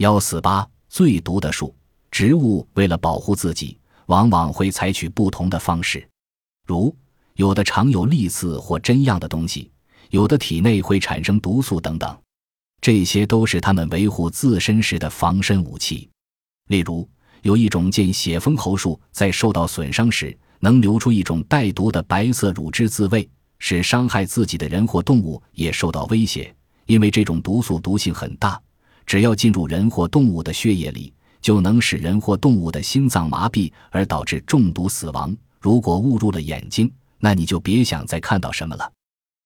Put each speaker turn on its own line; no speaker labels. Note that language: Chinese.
幺四八最毒的树，植物为了保护自己，往往会采取不同的方式，如有的常有利刺或针样的东西，有的体内会产生毒素等等，这些都是它们维护自身时的防身武器。例如，有一种见血封喉树在受到损伤时，能流出一种带毒的白色乳汁自卫，使伤害自己的人或动物也受到威胁。因为这种毒素毒性很大，只要进入人或动物的血液里，就能使人或动物的心脏麻痹，而导致中毒死亡。如果误入了眼睛，那你就别想再看到什么了。